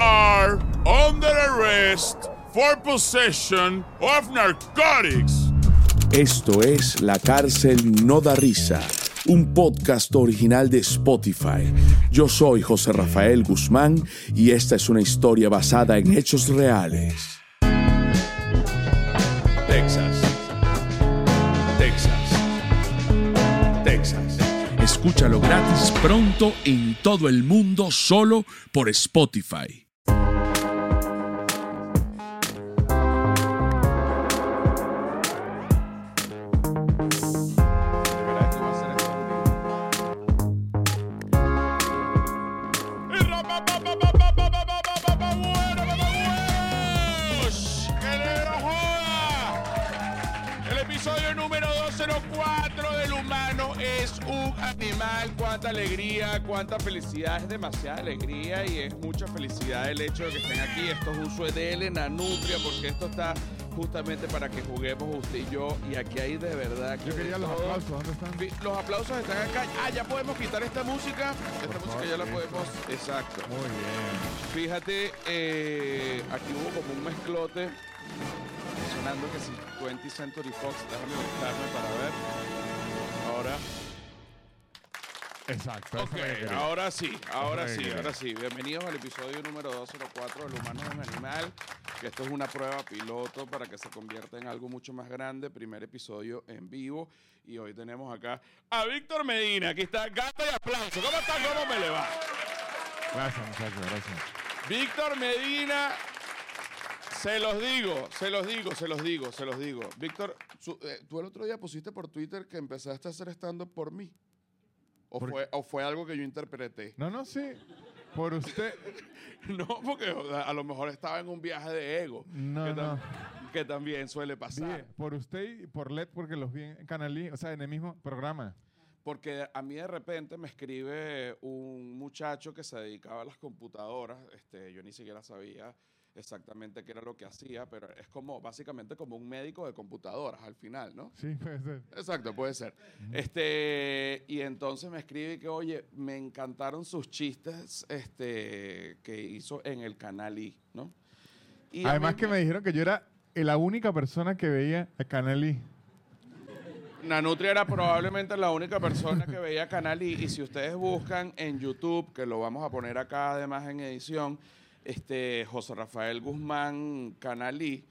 are under arrest for possession of narcotics. Esto es La cárcel no da risa, un podcast original de Spotify. Yo soy José Rafael Guzmán y esta es una historia basada en hechos reales. Escúchalo gratis pronto en todo el mundo solo por Spotify. Alegría, cuánta felicidad. Es demasiada alegría y es mucha felicidad el hecho de que estén aquí. Esto es uso de él en la nutria porque esto está justamente para que juguemos usted y yo. Y aquí hay de verdad que Yo quería los todo. aplausos, ¿dónde están? Los aplausos están acá. Ah, ya podemos quitar esta música. Esta Por música ya la podemos. Exacto. Muy bien. Fíjate, eh, aquí hubo como un mezclote sonando que si 20 Century Fox, déjame buscarme para ver. Ahora, Exacto. ok, ahora sí, ahora sí, ahora sí. Bienvenidos al episodio número 204 del Humano es un Animal, que esto es una prueba piloto para que se convierta en algo mucho más grande. Primer episodio en vivo y hoy tenemos acá a Víctor Medina, aquí está, gata y aplauso. ¿Cómo está? ¿Cómo me le va? Gracias, muchachos, gracias. Víctor Medina, se los digo, se los digo, se los digo, se los digo. Víctor, su- eh, tú el otro día pusiste por Twitter que empezaste a hacer stand-up por mí. ¿O ¿Por fue, ¿O fue algo que yo interpreté? No, no, sí. Por usted. No, porque o sea, a lo mejor estaba en un viaje de ego. No, que, que también suele pasar. Sí, por usted y por LED, porque los vi en Canalí, o sea, en el mismo programa. Porque a mí de repente me escribe un muchacho que se dedicaba a las computadoras. Este, yo ni siquiera sabía exactamente qué era lo que hacía, pero es como básicamente como un médico de computadoras al final, ¿no? Sí, puede ser. Exacto, puede ser. Este, y entonces me escribe que, oye, me encantaron sus chistes este, que hizo en el canal I, ¿no? Y Además que me dijeron que yo era la única persona que veía a Canalí. Nanutria era probablemente la única persona que veía Canal I. Y si ustedes buscan en YouTube, que lo vamos a poner acá además en edición, este José Rafael Guzmán Canal I,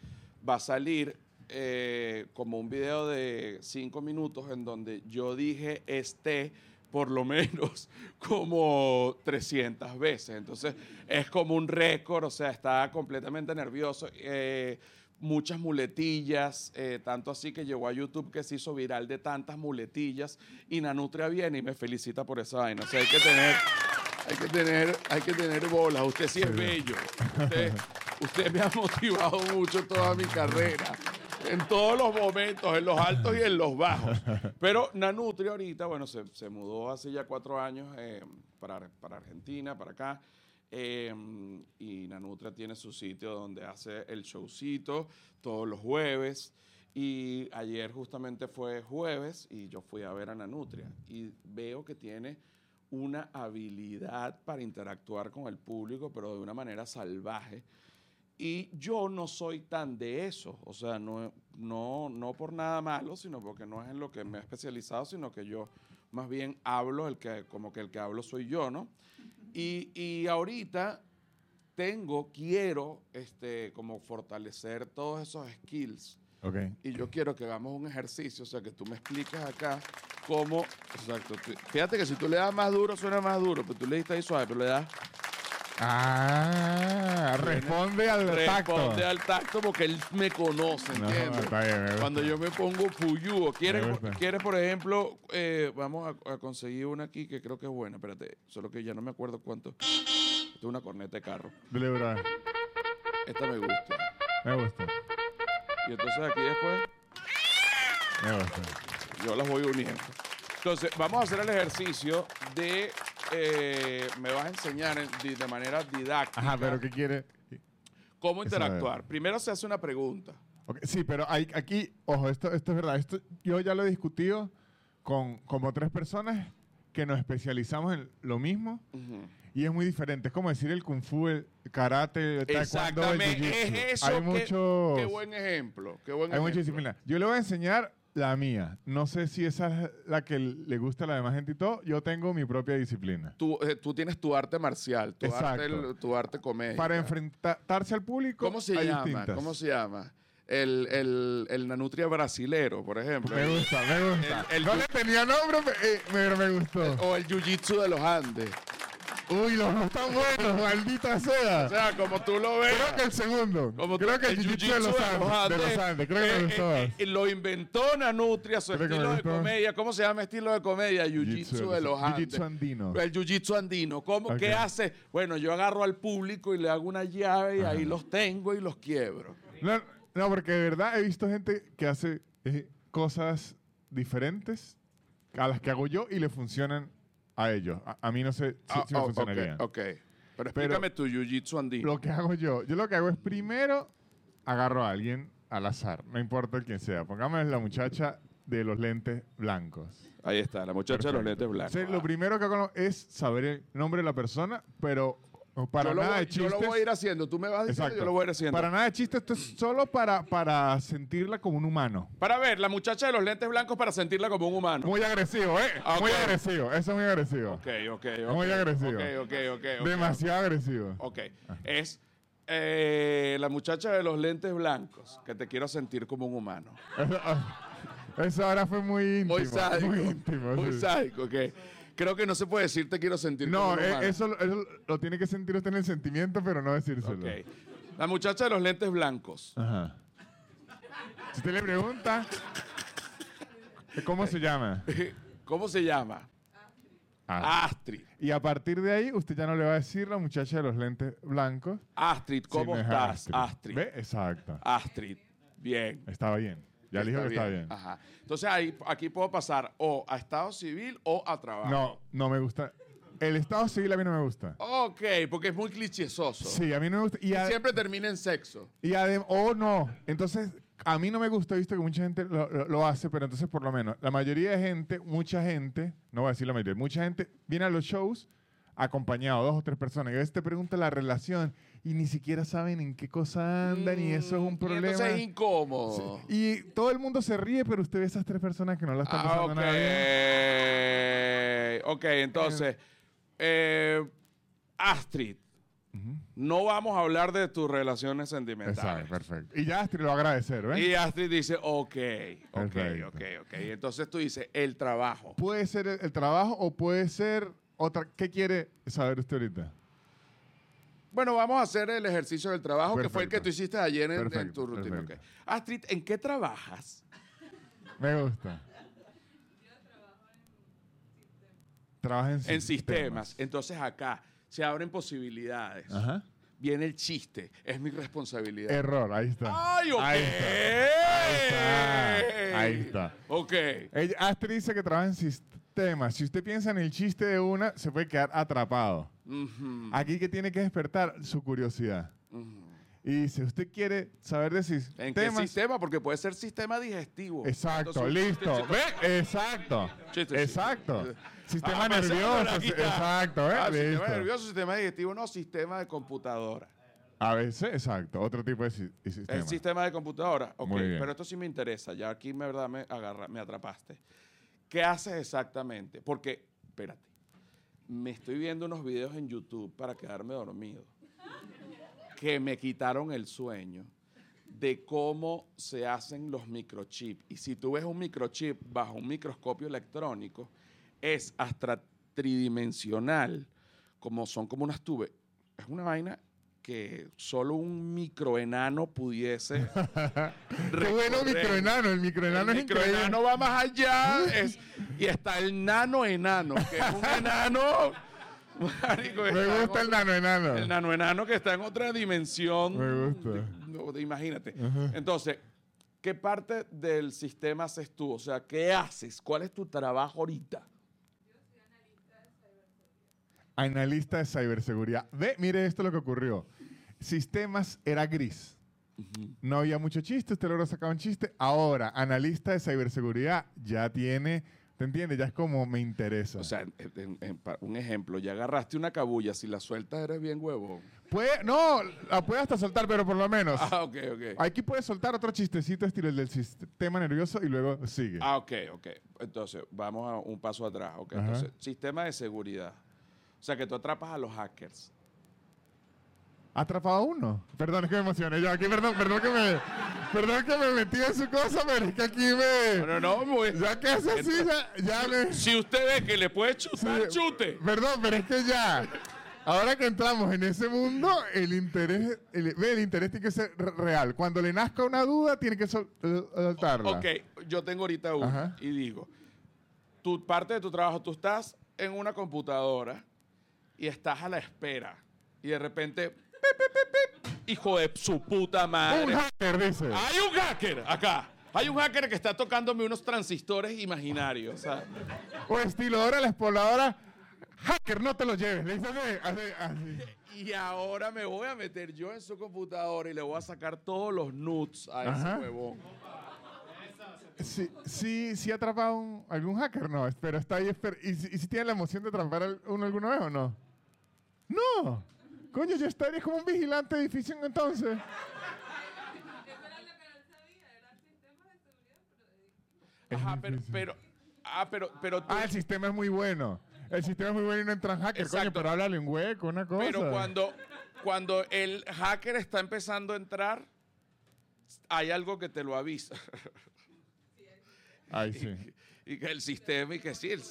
va a salir eh, como un video de cinco minutos en donde yo dije este por lo menos como 300 veces. Entonces es como un récord, o sea, está completamente nervioso. eh, muchas muletillas, eh, tanto así que llegó a YouTube que se hizo viral de tantas muletillas y Nanutria viene y me felicita por esa vaina. O sea, hay que tener, hay que tener, hay que tener bolas. Usted sí es bello. Usted, usted me ha motivado mucho toda mi carrera. En todos los momentos, en los altos y en los bajos. Pero Nanutria ahorita, bueno, se, se mudó hace ya cuatro años eh, para, para Argentina, para acá. Eh, y Nanutria tiene su sitio donde hace el showcito todos los jueves. Y ayer justamente fue jueves y yo fui a ver a Nanutria. Y veo que tiene una habilidad para interactuar con el público, pero de una manera salvaje. Y yo no soy tan de eso, o sea, no, no, no por nada malo, sino porque no es en lo que me he especializado, sino que yo más bien hablo, el que, como que el que hablo soy yo, ¿no? Y, y ahorita tengo, quiero, este, como fortalecer todos esos skills. Y yo quiero que hagamos un ejercicio, o sea, que tú me expliques acá cómo, exacto, fíjate que si tú le das más duro, suena más duro, pero tú le diste ahí suave, pero le das Ah, responde al tacto. Responde al tacto porque él me conoce, No, ¿entiendes? está bien, me. Cuando yo me pongo fuyúo. ¿Quieres. ¿quieres por ejemplo, eh, vamos a, a conseguir una aquí que creo que es buena? Espérate, solo que ya no me acuerdo cuánto. Esta es una corneta de carro. Bro. Esta me gusta. Me gusta. Y entonces aquí después yo las voy uniendo. Entonces, vamos a hacer el ejercicio de... eh, me vas a enseñar en- de, de manera didáctica Ajá, pero ¿qué quiere? cómo interactuar. Primero se hace una pregunta. Ok, Sí, pero hay, aquí, ojo, esto, esto es verdad. Esto, yo ya lo he discutido con como tres personas que nos especializamos en lo mismo. Y es muy diferente. Es como decir el kung fu, el karate, el taekwondo, el Exactamente. jiu-jitsu. Es eso. Hay qué, muchos... qué buen ejemplo. Qué buen Hay mucha disciplina. Yo le voy a enseñar la mía. No sé si esa es la que le gusta a la demás gente y todo. Yo tengo mi propia disciplina. Tú, eh, tú tienes tu arte marcial, tu arte, Exacto. tu arte comedia. Para enfrentarse al público, ¿Cómo se hay llama? distintas. ¿Cómo se llama? El, el, el nanutria brasilero, por ejemplo. Me gusta, me gusta. El- el no le tenía nombre, eh, pero me gustó. O el jiu-jitsu de los Andes. Uy, los dos están buenos, maldita O sea. sea, como tú lo ves. Creo que el segundo. Como creo que el jiu-jitsu de los Andes. De los Andes, creo que eh, me eh, eh, lo inventó Nanutria, su Creo estilo de comedia. ¿Cómo se llama estilo de comedia? Jiu-jitsu de los Andes. Jiu-jitsu andino. El jiu-jitsu andino. ¿Cómo? Ok. ¿Qué hace? Bueno, yo agarro al público y le hago una llave y ahí los tengo y los quiebro. No, no, porque de verdad he visto gente que hace eh, cosas diferentes a las que hago yo y le funcionan a ellos. A, a mí no sé si, Ah, si me oh, funcionaría. ok, ok. Pero explícame tu jiu-jitsu andino. Lo que hago yo, yo lo que hago es primero agarro a alguien al azar, no importa quién sea. Pongamos la muchacha de los lentes blancos. Ahí está, la muchacha de los Perfecto. lentes blancos. Entonces, lo primero que hago es saber el nombre de la persona, pero para yo, lo nada voy, de yo chistes. lo voy a ir haciendo. Tú me vas diciendo, Exacto. yo lo voy a ir haciendo. Para nada de chistes, esto es solo para, para sentirla como un humano. Para ver, la muchacha de los lentes blancos para sentirla como un humano. Muy agresivo, ¿eh? Muy agresivo, eso es muy agresivo. Ok, ok, ok. Muy agresivo. Ok, ok, ok. ok. Demasiado agresivo. Ok. Es eh, la muchacha de los lentes blancos, que te quiero sentir como un humano. Eso, ah, eso ahora fue muy íntimo. Muy sádico. Muy íntimo. Muy sí. sádico, ok. Creo que no se puede decir te quiero sentir No, eh, eso, lo- eso lo tiene que sentir usted en el sentimiento, pero no decírselo. Ok. La muchacha de los lentes blancos. Ajá. Si usted le pregunta, ¿cómo se llama? ¿Cómo se llama? Ah. Astrid. Y a partir de ahí, usted ya no le va a decir la muchacha de los lentes blancos. Astrid, ¿cómo estás? Astrid. ¿Ve? Exacto. Astrid. Bien. Estaba bien. Ya le dijo que está bien. Ajá. Entonces ahí, aquí puedo pasar o a estado civil o a trabajo. No, no me gusta. El estado civil a mí no me gusta. Ok, porque es muy clichésoso. Sí, a mí no me gusta. Y, Siempre termina en sexo. y adem- oh no. Entonces, a mí no me gusta, he visto que mucha gente lo, lo- lo hace, pero entonces por lo menos, la mayoría de gente, mucha gente, no voy a decir la mayoría, mucha gente viene a los shows acompañado, dos o tres personas, y a veces te pregunta la relación y ni siquiera saben en qué cosa andan y eso es un Mm, problema. entonces es incómodo. Y todo el mundo se ríe, pero usted ve esas tres personas que no la están Ah, pasando nada bien. Ok, entonces, eh, Astrid, no vamos a hablar de tus relaciones sentimentales. Exacto, perfecto. Y ya Astrid lo va a agradecer, ¿ves? Y Astrid dice, ok, ok, Perfecto. ok, ok. Entonces tú dices, el trabajo. Puede ser el, el trabajo o puede ser otra. ¿Qué quiere saber usted ahorita? Bueno, vamos a hacer el ejercicio del trabajo, que fue el que tú hiciste ayer en, tu rutina. Astrid, ¿en qué trabajas? Me gusta. Trabaja en, En sistemas. Entonces acá se abren posibilidades. Ajá. Viene el chiste. Es mi responsabilidad. Error, ahí está. ¡Ay, ok! Ahí está. Ahí está. Ahí está. Ok. Ella- Astrid dice que trabaja en sistemas. Si usted piensa en el chiste de una, se puede quedar atrapado. Aquí que tiene que despertar su curiosidad. Y si usted quiere saber de ¿En qué sistema? Porque puede ser sistema digestivo. Exacto, Entonces, listo. ¿Ve? Exacto. Chiste, Exacto. chiste. Sistema Ah, nervioso. Exacto, ¿eh? Ah, sistema nervioso, sistema digestivo, no sistema de computadora. A veces, exacto. Otro tipo de, si- de sistema. El sistema de computadora. Ok, pero esto sí me interesa. Ya aquí, me verdad, me, agarra, me atrapaste. ¿Qué haces exactamente? Porque, espérate, me estoy viendo unos videos en YouTube para quedarme dormido que me quitaron el sueño de cómo se hacen los microchips. Y si tú ves un microchip bajo un microscopio electrónico, es hasta tridimensional, como son como unas tubes. Es una vaina que solo un microenano pudiese. Qué bueno microenano. El microenano El es increíble. microenano va más allá. es- y está el nano enano, que es un enano. marico, Me gusta el nano enano. el nano enano que está en otra dimensión. Me gusta. de- de- imagínate. Entonces, ¿qué parte del sistema haces tú? O sea, ¿qué haces? ¿Cuál es tu trabajo ahorita? Analista de ciberseguridad. Ve, mire esto lo que ocurrió. Sistemas era gris. No había mucho chiste, usted logró sacar un chiste. Ahora, analista de ciberseguridad ya tiene ¿Te entiendes? Ya es como me interesa. O sea, en- en- en- pa- un ejemplo, ya agarraste una cabulla, si la sueltas eres bien huevón. Puede, no, la puede hasta soltar, pero por lo menos. Ah, ok, ok. Aquí puedes soltar otro chistecito estilo el del sistema nervioso y luego sigue. Ah, ok, ok. Entonces, vamos a un paso atrás. Ok, Ajá. entonces, sistema de seguridad. O sea, que tú atrapas a los hackers. ¿Ha atrapado a uno? Perdón, es que me emocioné yo aquí, perdón, perdón que me, perdón que me metí en su cosa, pero es que aquí me... No, no, Ya que es así, ya, ya me... Si usted ve que le puede chutar, Sí. chute. Perdón, pero es que ya... Ahora que entramos en ese mundo, el interés, el, ve, el interés tiene que ser re- real. Cuando le nazca una duda, tiene que sol- eh, soltarla. Ok, yo tengo ahorita uno Ajá. y digo, tu parte de tu trabajo, tú estás en una computadora y estás a la espera y de repente, hijo de su puta madre. Un hacker, dice. Hay un hacker acá. Hay un hacker que está tocándome unos transistores imaginarios. ¿sabes? O estilo, ahora la exploradora, hacker, no te lo lleves. Le dice así. Y ahora me voy a meter yo en su computadora y le voy a sacar todos los nuts a Ajá. ese huevón. Sí, sí, sí ha atrapado un- algún hacker, no, pero está ahí. esper- ¿Y, si- y si tiene la emoción de atrapar a uno alguna vez o no? No. Coño, yo estaría como un vigilante de edificio entonces. Es Ajá, pero, pero, ah, pero, pero tú- Ah, el sistema es muy bueno. El sistema es muy bueno y no entran hackers, coño, Exacto. pero háblale un hueco, una cosa. Pero cuando, cuando el hacker está empezando a entrar, hay algo que te lo avisa. Ay, sí. y que el sistema y que sí. el-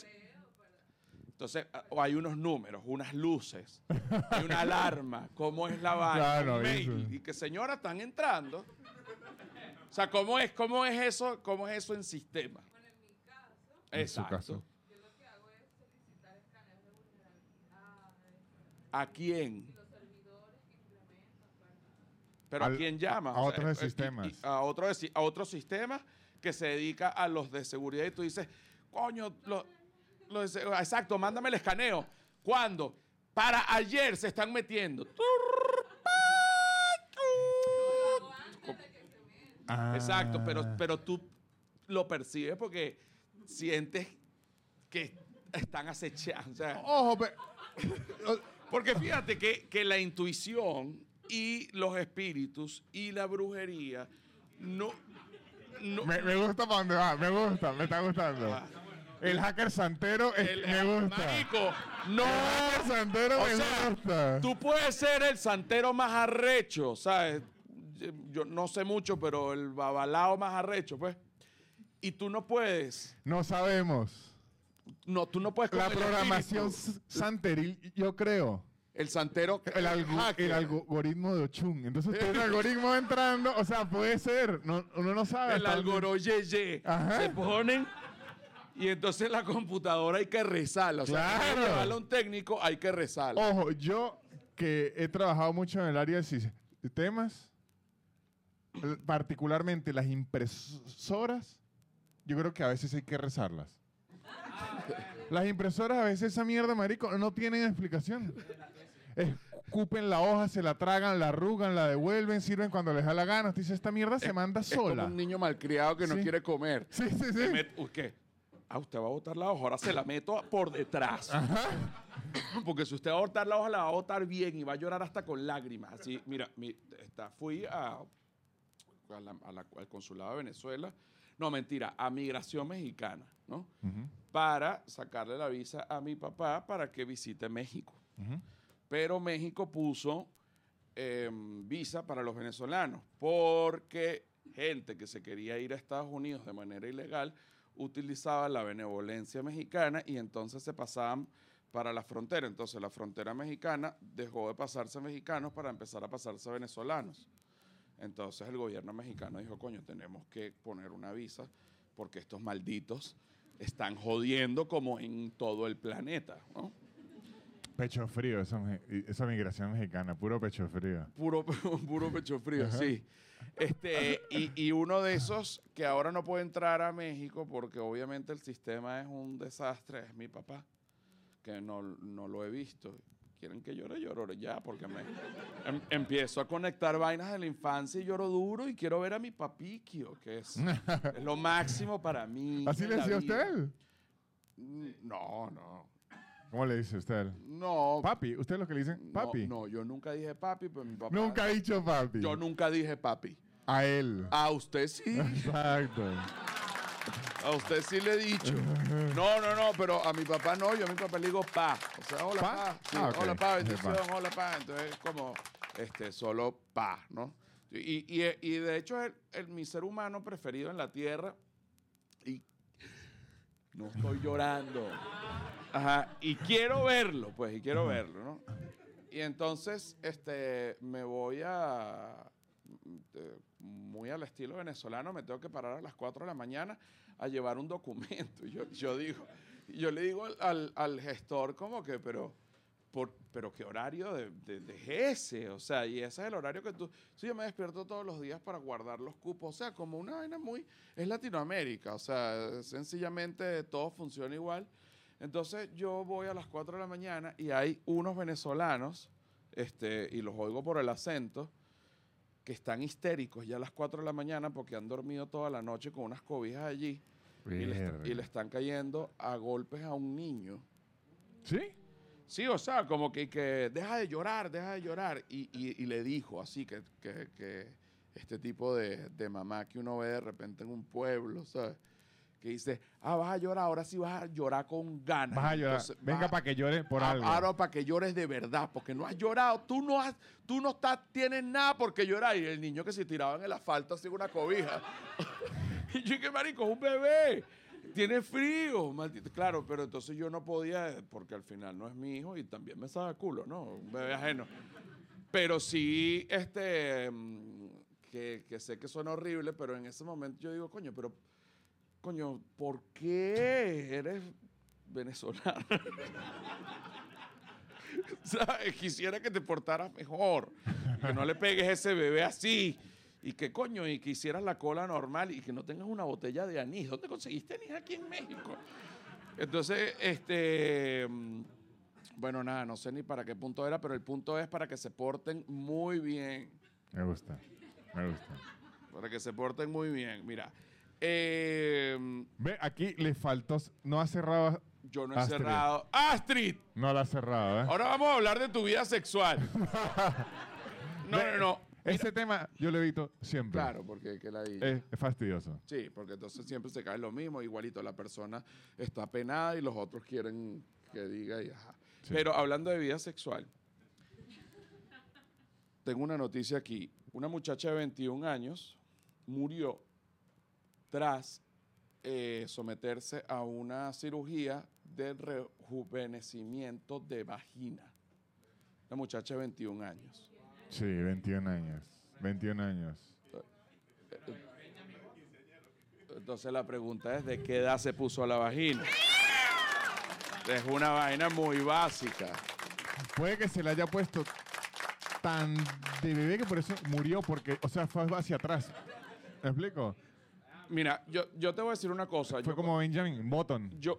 entonces, o hay unos números, unas luces, hay una alarma, cómo es la vaina, Claro, mail, eso. y que señora están entrando. O sea, ¿cómo es, cómo es eso, cómo es eso en sistema? En su Exacto. caso. ¿A quién? ¿Pero Al- a quién llama? a otros de y- y- sistemas. y a, otro de si- a otro sistema que se dedica a los de seguridad y tú dices, coño, lo, exacto, mándame el escaneo. ¿Cuándo? Para ayer se están metiendo. Ah. Exacto, pero, pero tú lo percibes porque sientes que están acechando. o sea, Ojo, pe- Porque fíjate que, que la intuición y los espíritus y la brujería no. no me, me gusta para dónde va, me gusta, me está gustando. Ah. El hacker santero es- el- me gusta. Marico, no. El hacker santero O me sea, gusta. Tú puedes ser el santero más arrecho, ¿sabes? Yo no sé mucho, pero el babalao más arrecho, pues. Y tú no puedes. No sabemos. No, tú no puedes La programación santeril, yo creo. El santero. El, algo- el algoritmo de Ochun. Entonces, el algoritmo entrando, o sea, puede ser. No, uno no sabe. el. Ajá. Se ponen y entonces la computadora hay que rezarla. O sea, hay que Claro. llevarla a un técnico, hay que rezarla. Ojo, yo que he trabajado mucho en el área de sistemas, eh, particularmente las impresoras, yo creo que a veces hay que rezarlas. Las impresoras a veces esa mierda, marico, no tienen explicación. Escupen la hoja, se la tragan, la arrugan, la devuelven, sirven cuando les da la gana. Usted dice, esta mierda se manda es sola. como un niño malcriado que no Sí. quiere comer. Sí, sí, sí. Uy, ¿Qué? Ah, usted va a botar la hoja, ahora se la meto por detrás. Porque si usted va a botar la hoja, la va a botar bien y va a llorar hasta con lágrimas. Así, mira, mi- está, fui a, a la- a la- al consulado de Venezuela. No, mentira, a Migración Mexicana, ¿no? Para sacarle la visa a mi papá para que visite México. Pero México puso em, visa para los venezolanos porque gente que se quería ir a Estados Unidos de manera ilegal utilizaba la benevolencia mexicana y entonces se pasaban para la frontera. Entonces la frontera mexicana dejó de pasarse mexicanos para empezar a pasarse venezolanos. Entonces el gobierno mexicano dijo, coño, tenemos que poner una visa porque estos malditos están jodiendo como en todo el planeta. ¿no? Pecho frío, esa, esa migración mexicana, puro pecho frío. Puro, puro pecho frío, sí. Este, y, y uno de esos que ahora no puede entrar a México porque obviamente el sistema es un desastre, es mi papá, que no, no lo he visto. ¿Quieren que llore? Lloro ya, porque me em- empiezo a conectar vainas de la infancia y lloro duro y quiero ver a mi papiquio, que es, es lo máximo para mí. ¿Así le decía vida. usted? Mm, No, no. ¿Cómo le dice usted? No. Papi, ¿usted es lo que le dicen? no, Papi. No, yo nunca dije papi, pero mi papá. Nunca ha dicho papi. Yo nunca dije papi. A él. A usted sí. Exacto. A usted sí le he dicho. No, no, no, pero a mi papá no. Yo a mi papá le digo pa. O sea, hola ¿Pa? pa. Sí, Ah. Hola pa, bendición, pa. hola pa. Entonces es como este, solo pa, ¿no? Y, y, y de hecho es el, el- mi ser humano preferido en la tierra. No estoy llorando. Ajá. Y quiero verlo, pues, y quiero verlo, ¿no? Y entonces, este, me voy a, eh, muy al estilo venezolano, me tengo que parar a las 4 de la mañana a llevar un documento. Yo, yo digo, yo le digo al, al- al gestor como que, pero, por, pero qué horario de, de- de ese, o sea, y ese es el horario que tú, sí, yo me despierto todos los días para guardar los cupos, o sea, como una vaina muy, es Latinoamérica, o sea, sencillamente todo funciona igual. Entonces yo voy a las 4 de la mañana y hay unos venezolanos, este, y los oigo por el acento, que están histéricos ya a las 4 de la mañana porque han dormido toda la noche con unas cobijas allí y le, y están cayendo a golpes a un niño. ¿Sí? Sí, o sea, como que, que deja de llorar, deja de llorar. Y, y- y le dijo así que, que- que este tipo de, de mamá que uno ve de repente en un pueblo, ¿sabes? Que dice, ah, vas a llorar, ahora sí vas a llorar con ganas. Vas a llorar. Entonces, Venga para que llore por algo. Ahora para que llores de verdad, porque no has llorado. Tú no has, tú no estás, tienes nada por qué llorar. Y el niño que se tiraba en el asfalto así una cobija. y yo, ¿qué marico? Es un bebé. Tiene frío. Claro, pero entonces yo no podía, porque al final no es mi hijo y también me sabe culo, ¿no? Un bebé ajeno. Pero sí, este, mm, que, que sé que suena horrible, pero en ese momento yo digo, coño, pero, coño, ¿por qué eres venezolano? ¿Sabes? Quisiera que te portaras mejor, que no le pegues ese bebé así. Y que coño, y que hicieras la cola normal y que no tengas una botella de anís. ¿Dónde conseguiste anís aquí en México? Entonces, este. mm, Bueno, nada, no sé ni para qué punto era, pero el punto es para que se porten muy bien. Me gusta. Me gusta. Para que se porten muy bien. Mira, eh, Ve, aquí le faltó. No ha cerrado. yo no he Astrid. cerrado. ¡Astrid! No la ha cerrado, ¿eh? Ahora vamos a hablar de tu vida sexual. No, no, no. Ese tema yo lo evito siempre. Claro, porque que la Es, es fastidioso. Sí, porque entonces siempre se cae lo mismo, igualito la persona está penada y los otros quieren que diga y ajá. Sí. Pero hablando de vida sexual, tengo una noticia aquí. Una muchacha de 21 años murió tras eh, someterse a una cirugía de rejuvenecimiento de vagina. Una muchacha de 21 años. Sí, 21 años. 21 años. Entonces la pregunta es, ¿de qué edad se puso la vagina? Es una vaina muy básica. Puede que se le haya puesto tan de bebé que por eso murió, porque, o sea, fue hacia atrás. ¿Me explico? Mira, yo, yo te voy a decir una cosa. Fue yo, como Benjamin Button. yo,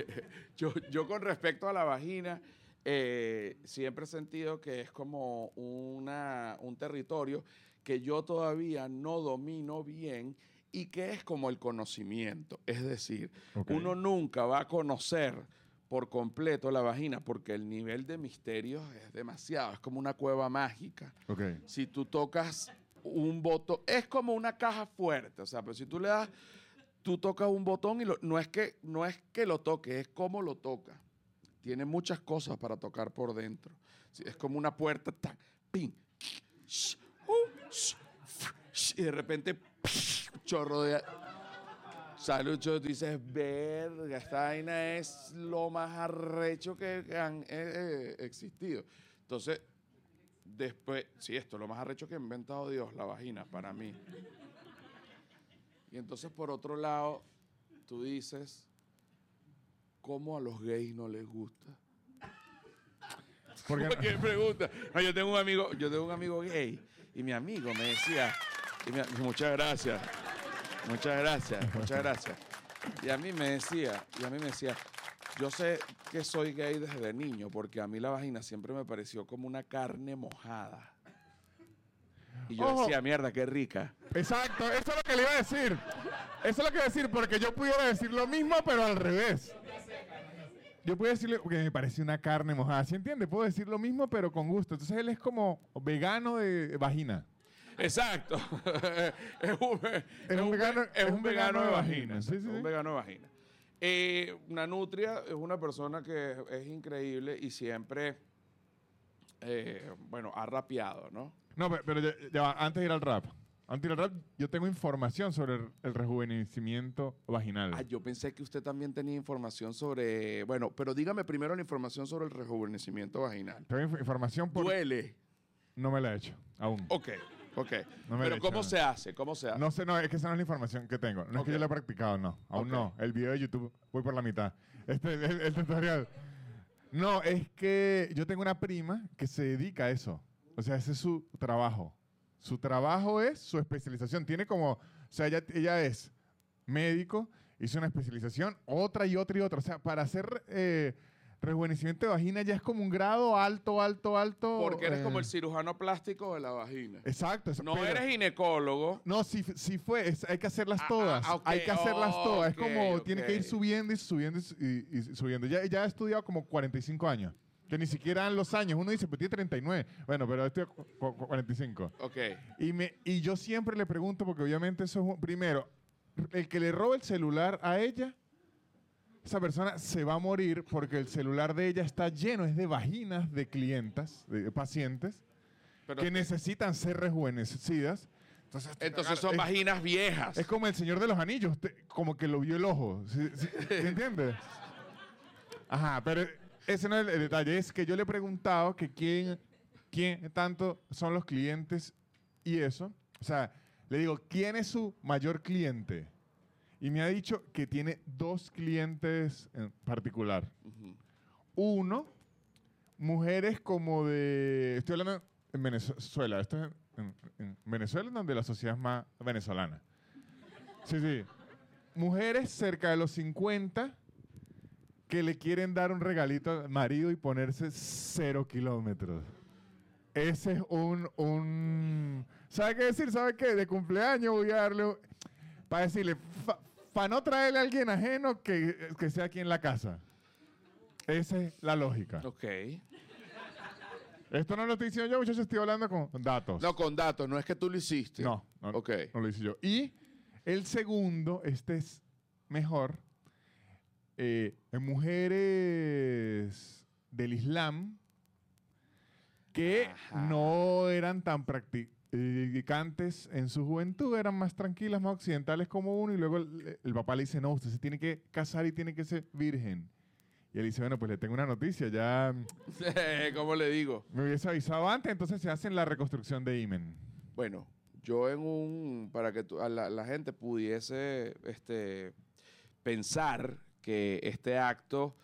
yo, yo con respecto a la vagina, eh, siempre he sentido que es como una, un territorio que yo todavía no domino bien y que es como el conocimiento. Es decir, uno nunca va a conocer por completo la vagina porque el nivel de misterio es demasiado, es como una cueva mágica. Si tú tocas un botón, es como una caja fuerte, o sea, pero si tú le das, tú tocas un botón y lo- no, es que, no es que lo toque, es cómo lo toca. Tiene muchas cosas para tocar por dentro. Es como una puerta, tan, pin, sh, uh, y de repente, un chorro de... Chorro, tú dices, verga, esta vaina es lo más arrecho que han eh, eh, existido. Entonces, Después, sí, esto es lo más arrecho que ha inventado Dios, la vagina, para mí. Y entonces, por otro lado, tú dices, ¿cómo a los gays no les gusta? Porque, ¿Por qué pregunta? No, yo tengo un amigo, yo tengo un amigo gay y mi amigo me decía, y mi- muchas gracias, muchas gracias, muchas gracias. Y a mí me decía, y a mí me decía, yo sé que soy gay desde niño porque a mí la vagina siempre me pareció como una carne mojada. Y yo Ojo. decía, mierda, qué rica. exacto, eso es lo que le iba a decir. Eso es lo que iba a decir, porque yo pudiera decir lo mismo, pero al revés. Yo puedo decirle, porque me parece una carne mojada, ¿sí entiende? Puedo decir lo mismo, pero con gusto. Entonces él es como vegano de vagina. Exacto. es un, es un ve- vegano- es un vegano de vagina. Sí. Un vegano de vagina. Eh, una nutria es una persona que es, increíble y siempre, eh, bueno, ha rapeado, ¿no? No, pe- pero ya, ya va, antes de ir al rap. Antes de ir al rap, yo tengo información sobre el, el rejuvenecimiento vaginal. Ah, yo pensé que usted también tenía información sobre, bueno, pero dígame primero la información sobre el rejuvenecimiento vaginal. Tengo inf- información por... Duele. No me la he hecho, aún. Ok, ok. No me pero lo he ¿cómo hecho, se hace? ¿Cómo se hace? No sé, no, es que esa no es la información que tengo. No es Ok. que yo la he practicado, no. Aún Ok. no. El video de YouTube, voy por la mitad. Este, el, el tutorial. No, es que yo tengo una prima que se dedica a eso. O sea, ese es su trabajo. Su trabajo es su especialización. Tiene como, o sea, ella, ella es médico, hizo una especialización, otra y otra y otra. O sea, para hacer eh, rejuvenecimiento de vagina ya es como un grado alto, alto, alto. Porque eres eh, como el cirujano plástico de la vagina. Exacto. eso- No pero- eres ginecólogo. no, si, si fue, es- hay que hacerlas Ah, todas. ah, ok, Hay que hacerlas todas. es como, tiene que ir subiendo y subiendo y, su- y- y subiendo. Ya, ya he estudiado como 45 años. Que ni siquiera dan los años. Uno dice, pues tiene 39. Bueno, pero estoy cu- cu- 45. Ok. Y, me, y yo siempre le pregunto, porque obviamente eso es, un- primero, el que le roba el celular a ella, esa persona se va a morir porque el celular de ella está lleno, es de vaginas de clientas, de pacientes, Pero- que necesitan ser rejuvenecidas. Entonces, entonces son es- vaginas viejas. es como el Señor de los Anillos, te- como que lo vio el ojo. ¿Sí, sí, ¿sí entiendes? Ajá, pero ese no es el, detalle. Es que yo le he preguntado que quién, quién tanto son los clientes y eso. O sea, le digo, ¿quién es su mayor cliente? Y me ha dicho que tiene dos clientes en particular. Uno, mujeres como de... Estoy hablando en Venezuela. Esto es en, en Venezuela, donde la sociedad es más venezolana. Sí, sí. Mujeres cerca de los 50 que le quieren dar un regalito al marido y ponerse cero kilómetros. Ese es un... un ¿Sabe qué decir? ¿Sabe qué? De cumpleaños voy a darle... Para decirle, para no traerle a alguien ajeno que, que sea aquí en la casa. Esa es la lógica. Ok. Esto no lo estoy diciendo yo, muchachos, estoy hablando con datos. No, con datos, no es que tú lo hiciste. no, no, Ok. no lo hice yo. Y el segundo, este es mejor, eh, en mujeres del Islam que Ajá. no eran tan practicantes en su juventud, eran más tranquilas, más occidentales como uno, y luego el, el papá le dice, no, usted se tiene que casar y tiene que ser virgen. Y él dice, bueno, pues le tengo una noticia, ya ¿Cómo le digo? me hubiese avisado antes, entonces se hacen la reconstrucción de imen. Bueno, yo en un, para que tu- a la, la gente pudiese este, pensar que este acto,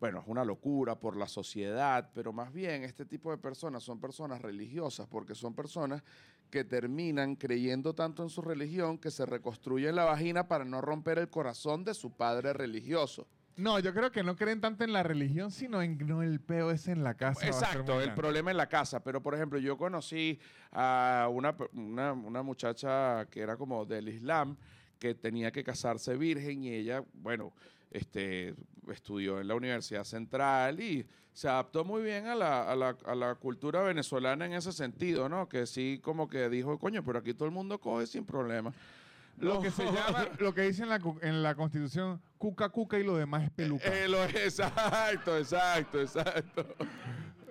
bueno, es una locura por la sociedad, pero más bien este tipo de personas son personas religiosas, porque son personas que terminan creyendo tanto en su religión que se reconstruyen la vagina para no romper el corazón de su padre religioso. No, yo creo que no creen tanto en la religión, sino en no el peo ese en la casa. Exacto, el problema en la casa. Pero, por ejemplo, yo conocí a una, una, una muchacha que era como del Islam, que tenía que casarse virgen y ella, bueno, este, estudió en la Universidad Central y se adaptó muy bien a la, a, la, a la cultura venezolana en ese sentido, ¿no? Que sí, como que dijo, coño, pero aquí todo el mundo coge sin problema. Lo que se llama, lo que dice en la, en la constitución, cuca cuca y lo demás es peluca. Eh, lo- exacto, exacto, exacto.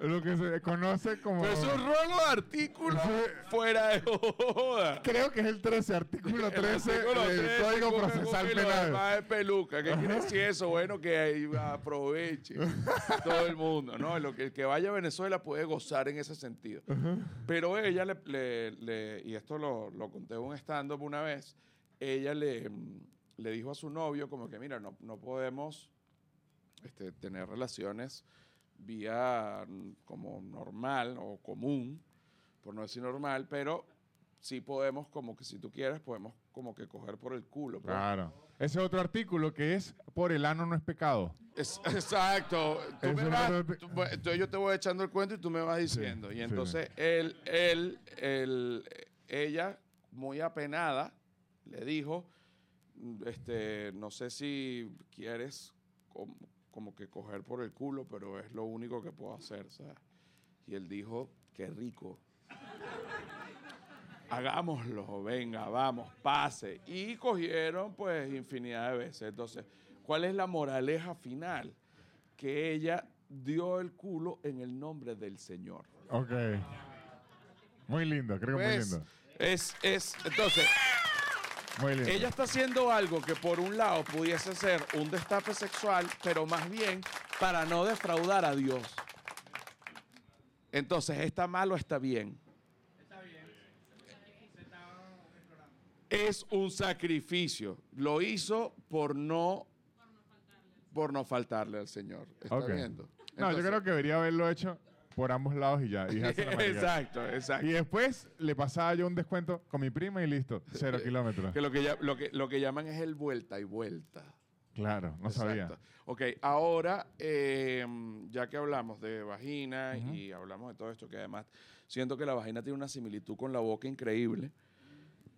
Lo que se conoce como... Pero es un ruego de artículos Sí. fuera de joda. Creo que es el 13, artículo 13 Artículo del 13, Código Procesal Penal. es peluca. ¿Qué quiere decir eso? Bueno, que ahí aproveche todo el mundo, ¿no? Lo que, el que vaya a Venezuela puede gozar en ese sentido. Pero ella le, le- le- y esto lo, lo conté en un stand-up una vez, ella le, le dijo a su novio como que, mira, no, no podemos este, tener relaciones vía mm, como normal o común, por no decir normal, pero sí podemos como que si tú quieres podemos como que coger por el culo. pues. Claro. Ese otro artículo que es por el ano no es pecado. Es- exacto. Tú me vas- tú- entonces yo te voy echando el cuento y tú me vas diciendo. sí, y entonces él, él, él, ella, muy apenada, le dijo, mm, este, no sé si quieres como que coger por el culo, pero es lo único que puedo hacer, sea. Y él dijo, qué rico. Hagámoslo, venga, vamos, pase. Y cogieron pues infinidad de veces. Entonces, ¿cuál es la moraleja final? Que ella dio el culo en el nombre del Señor. Ok. Muy lindo, creo que muy Pues, lindo. es, es, entonces, Muy lindo. ella está haciendo algo que por un lado pudiese ser un destape sexual, pero más bien para no defraudar a Dios. Entonces, ¿está mal o está bien? Es un sacrificio. Lo hizo por no por no faltarle al Señor. ¿Está viendo? No, yo creo que debería haberlo hecho por ambos lados y ya. y la exacto, exacto. Y después le pasaba yo un descuento con mi prima y listo. Cero kilómetros. Que lo que, ya- lo, que, lo que llaman es el vuelta y vuelta. Claro, no sabía. Exacto. Ok, ahora, eh, ya que hablamos de vagina y hablamos de todo esto, que además siento que la vagina tiene una similitud con la boca increíble.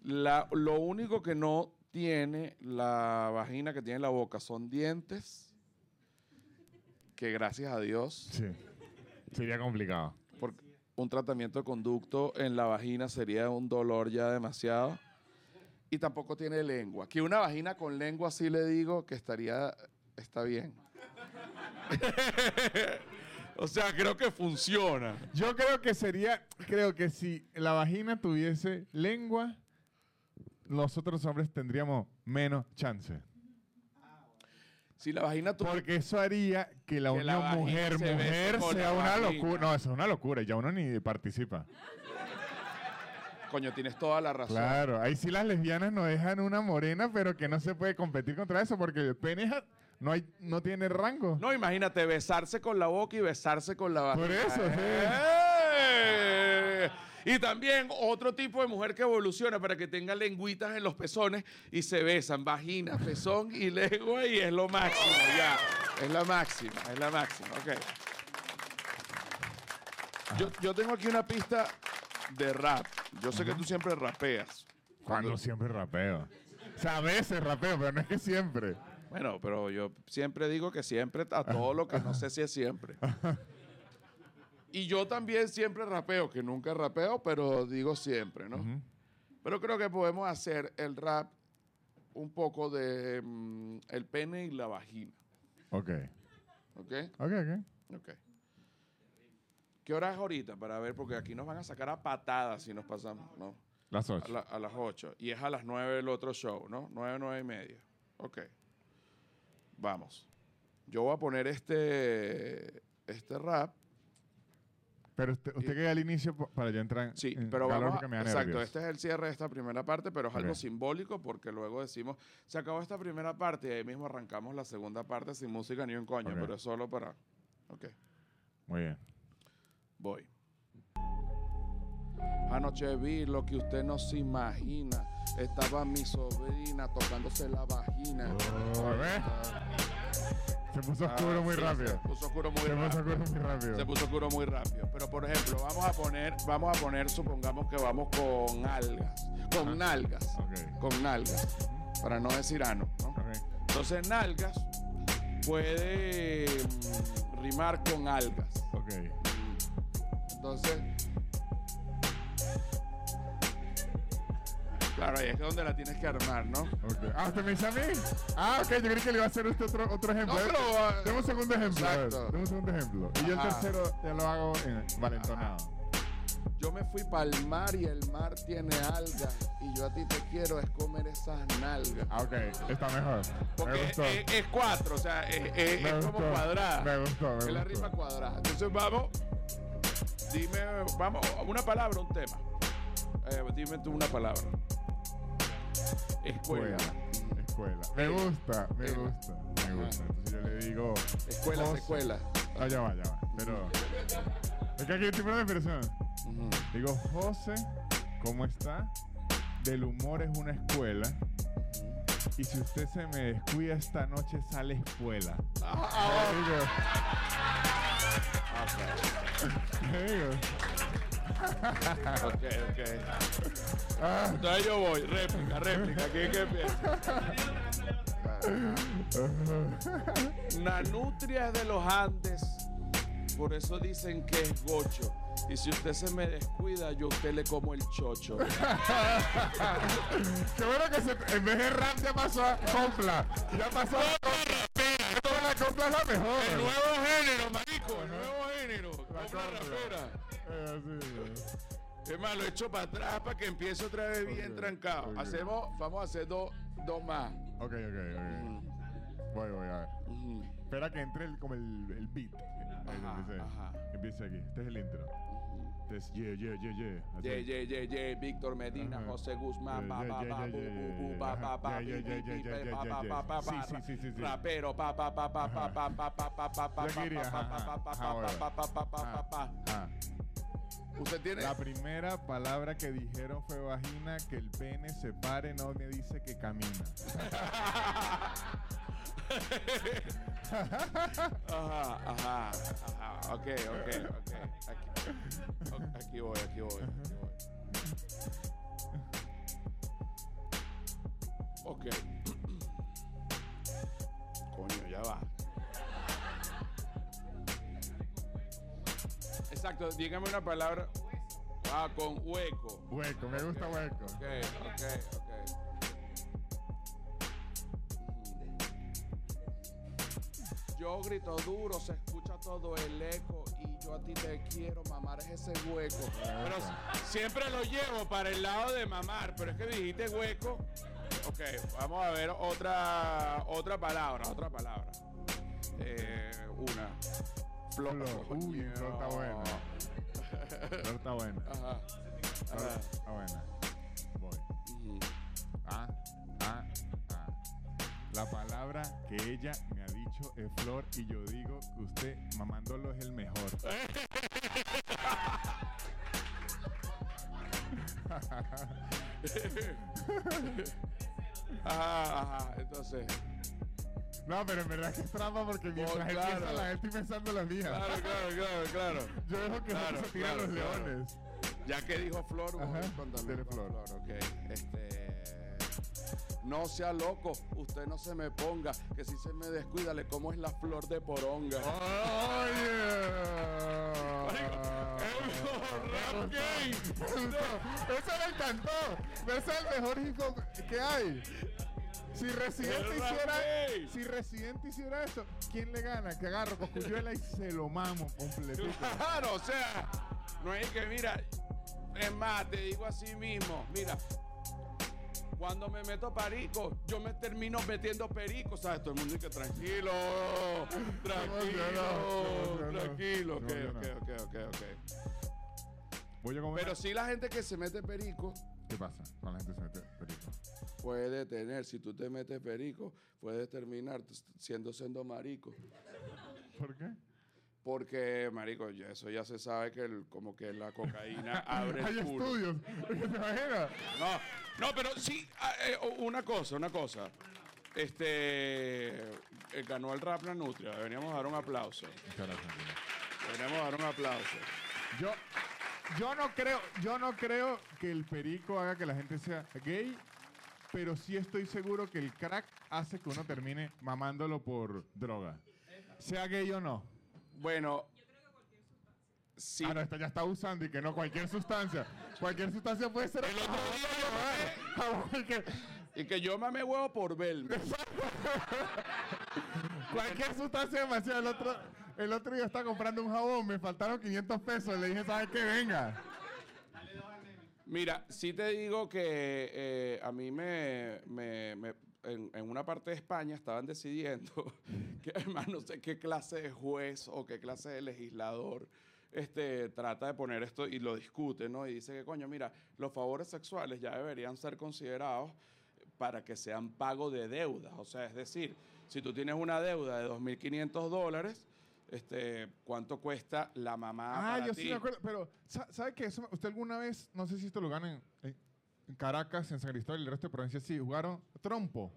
La- lo único que no tiene la vagina que tiene la boca son dientes, que gracias a Dios, Sí. Sería complicado. porque un tratamiento de conducto en la vagina sería un dolor ya demasiado. Y tampoco tiene lengua. Que una vagina con lengua sí le digo que estaría, está bien. o sea, creo que funciona. Yo creo que sería, creo que si la vagina tuviese lengua, nosotros hombres tendríamos menos chance. Si la vagina tu- Porque eso haría que la Que unión mujer-mujer sea una locura. No, eso es una locura. Ya uno ni participa. Coño, tienes toda la razón. Claro, ahí sí las lesbianas no dejan una morena, pero que no se puede competir contra eso porque el pene no, hay, no tiene rango. No, imagínate besarse con la boca y besarse con la vagina. Por eso, sí. ¡Eh! Y también otro tipo de mujer que evoluciona para que tenga lengüitas en los pezones y se besan, vagina, pezón y lengua y es lo máximo, ya. Es la máxima, es la máxima, ok. Yo, yo tengo aquí una pista de rap. Yo sé que tú siempre rapeas. Cuando siempre rapeo. O sea, a veces rapeo, pero no es que siempre. Bueno, pero yo siempre digo que siempre a todo lo que no sé si es siempre. Y yo también siempre rapeo, que nunca rapeo, pero digo siempre, ¿no? Pero creo que podemos hacer el rap un poco de mm, el pene y la vagina, Ok. ¿ok? Ok, ok. Ok. ¿Qué hora es ahorita? Para ver, porque aquí nos van a sacar a patadas si nos pasamos, ¿no? Las A, ocho. la- a las 8. Y es a las 9 el otro show, ¿no? 9, 9 y media. Ok. Vamos. Yo voy a poner este, este rap. Pero usted, usted que al inicio para yo entrar en, Sí, en pero calor vamos a, me da Exacto, nervios. este es el cierre de esta primera parte, pero es algo simbólico porque luego decimos, se acabó esta primera parte y ahí mismo arrancamos la segunda parte sin música ni un coño, Ok. pero es solo para... Ok, Muy bien. voy. Anoche vi lo que usted no se imagina. Estaba mi sobrina tocándose la vagina. Oh, ¿ve? Se puso Ah, oscuro muy sí, rápido. Se puso oscuro muy Se puso rápido. oscuro muy rápido. Se puso oscuro muy rápido. Pero por ejemplo, vamos a poner, vamos a poner, supongamos que vamos con algas, con nalgas, Ok. con nalgas, para no decir ano, ¿no? Entonces nalgas puede mm, rimar con algas. Ok. Entonces, claro, ahí es donde la tienes que armar, ¿no? Ah, ¿usted me dice a mí? Ah, ok. Yo creí que le iba a hacer usted otro, otro ejemplo. No, pero, ah, Deme un segundo ejemplo. exacto. Deme un segundo ejemplo. Y yo el tercero ya lo hago en valentonado. Yo me fui para el mar y el mar tiene algas y yo a ti te quiero es comer esas nalgas. Ah, ok. Está mejor. Porque me gustó. es- es cuatro, o sea, es, es- como gustó, cuadrada. me gustó, me Es la rima cuadrada. Entonces vamos, dime, vamos, una palabra, un tema. Eh, dime tú una palabra. Escuela. Escuela. Escuela. Me gusta, me gusta, me gusta. Entonces yo le digo. Escuela, José. secuela. Ah, ya va, ya va. Pero. Es que aquí hay tipo de. Ujú. Digo, José, ¿cómo está? Del humor es una escuela. Y si usted se me descuida esta noche, sale escuela. Ah, ah, digo, ok, ok, ah, Entonces yo voy, réplica, réplica. ¿Quién que empieza? Nanutria es de los Andes. Por eso dicen que es gocho. Y si usted se me descuida, yo a usted le como el chocho. Qué bueno que se, en vez de rap ya pasó a compla. Ya pasó a compla. Toda la compla es la mejor. El nuevo género, marico. El nuevo género. La. Eh. Es más, lo echo para atrás para que empiece otra vez bien Ok, trancado. Hacemos, vamos a hacer dos, dos más. Ok, ok, ok. Voy, voy, a ver. Ujú. Espera que entre el, como el, el beat. Ajá, empiece, ajá. empiece aquí. Este es el intro. Este es yeah, yeah, yeah, yeah. Así. Ye, ye, ye, ye, Víctor Medina. José Guzmán, Yeah, yeah, yeah, pa, yeah, bu, yeah, bu, yeah, bu, yeah. Yeah, yeah, yeah, yeah, yeah, yeah, pa, yeah. pa, pa, Sí, sí, sí, sí. Rapero, pa, pa, pa, pa, pa, pa, pa, pa, pa, pa, pa, pa, pa, pa. Ah. Usted tiene. La primera palabra que dijeron fue vagina, que el pene se pare, no me dice que camina. Ajá, ajá, ajá. Ok, ok, ok. Aquí, aquí voy, aquí voy, aquí voy. Ok. Coño, ya va. Exacto, dígame una palabra. Ah, con hueco. Hueco, me gusta hueco. Ok, ok, Yo grito duro, se escucha todo el eco y yo a ti te quiero mamar es ese hueco. Pero siempre lo llevo para el lado de mamar, pero es que dijiste hueco. Ok, vamos a ver otra otra palabra, otra palabra. Eh, una. Flor. Uy, flor está buena. Flor está buena. Ajá. Flor Ajá. está buena. Voy. Ah, ah, ah. La palabra que ella me ha es flor y yo digo que usted mamándolo es el mejor. Ajá. Entonces. No, pero en verdad que es trampa porque mientras él claro. piensa la estoy pensando la mía. Claro, claro, claro, claro. Yo dejo que Claro, se tiran claro, los leones. Ya que dijo Flor, Ajá, con Flor. ok. Este. No sea loco, usted no se me ponga, que si se me descuida, le como es la flor de poronga. ¡Oye! rap gay. Eso me encantó. Ese es el mejor hip hop que hay. Si Residente El rap hiciera, si Residente hiciera eso, ¿quién le gana? Que agarro Coscuyuela y se lo mamo completito. Claro, o sea, no es que, mira, es más, te digo así mismo, mira, cuando me meto perico, yo me termino metiendo perico, ¿sabes? Todo el mundo dice, tranquilo, tranquilo, tranquilo, ok, ok, ok, ok, ok. Voy a comer. Pero sí la gente que se mete perico ¿Qué pasa? Con la gente se mete perico. puede tener, si tú te metes perico, puedes terminar siendo siendo marico. ¿Por qué? Porque, marico, ya eso ya se sabe que el- como que la cocaína abre Hay el culo. estudios. ¿Te imaginas? No, no, pero sí, ah, eh, una cosa, una cosa. Este eh, ganó el rap la Nutria. Deberíamos dar un aplauso. Gracias. Deberíamos dar un aplauso. Yo, yo no creo, yo no creo que el perico haga que la gente sea gay, pero sí estoy seguro que el crack hace que uno termine mamándolo por droga. Sea gay o no. Bueno, sí. Ah, no, esta ya está usando y que no cualquier sustancia. Cualquier sustancia puede ser. El otro día Y que yo mame huevo por verme. cualquier sustancia demasiado. El otro, el otro día estaba comprando un jabón, me faltaron 500 pesos. Le dije, ¿sabes qué? Venga. Mira, sí te digo que eh, a mí me, me- me- en, en una parte de España estaban decidiendo que además no sé qué clase de juez o qué clase de legislador este, trata de poner esto y lo discute, ¿no? Y dice que, coño, mira, los favores sexuales ya deberían ser considerados para que sean pago de deudas. O sea, es decir, si tú tienes una deuda de 2.500 dólares, este, ¿cuánto cuesta la mamá Ah, para yo ti? sí me acuerdo. Pero, sa- ¿sabe qué? Eso ¿Usted alguna vez, no sé si esto lo ganan en, en Caracas, en San Cristóbal y el resto de provincias, sí, jugaron trompo?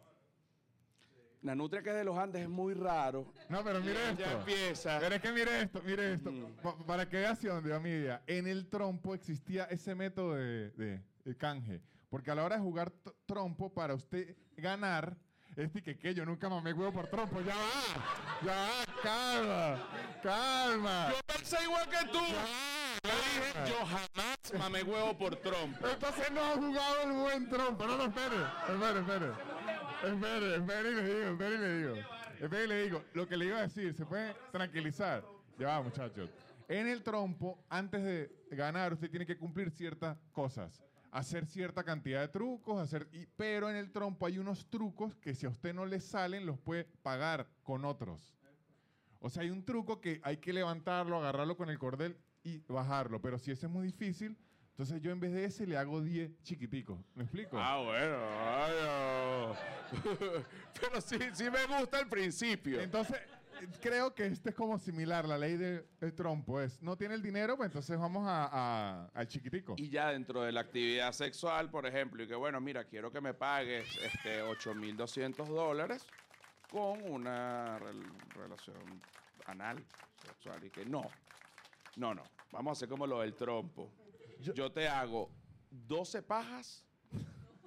La nutria que es de los Andes es muy raro. No, pero mire esto. Ya empieza. Pero es que mire esto, mire esto. Pa- para que veas hacia dónde va mi idea. En el trompo existía ese método de, de- de canje. Porque a la hora de jugar trompo, para usted ganar, Este que, que yo nunca mamé huevo por trompo. Ya va. Ya va. Calma. Calma. Yo pensé igual que tú. Yo dije, yo jamás mamé huevo por trompo. Entonces no ha jugado el buen trompo. No, no, espere. Espere, espere. Espere, espere y le digo, espere y le digo. Espere y le digo. Lo que le iba a decir, se puede tranquilizar. Ya va, muchachos. En el trompo, antes de ganar, usted tiene que cumplir ciertas cosas. Hacer cierta cantidad de trucos, hacer, y- pero en el trompo hay unos trucos que si a usted no le salen, los puede pagar con otros. O sea, hay un truco que hay que levantarlo, agarrarlo con el cordel y bajarlo. Pero si ese es muy difícil, entonces yo en vez de ese le hago 10 chiquiticos. ¿Me explico? Ah, bueno. ay, oh. Pero sí, sí me gusta el principio. Entonces, creo que este es como similar. La ley de- trompo es, no tiene el dinero, pues entonces vamos a- a- al chiquitico. Y ya dentro de la actividad sexual, por ejemplo, y que bueno, mira, quiero que me pagues este 8.200 dólares con una rel- relación anal, sexual, y que no, no, no, vamos a hacer como lo del trompo. Yo, te hago 12 pajas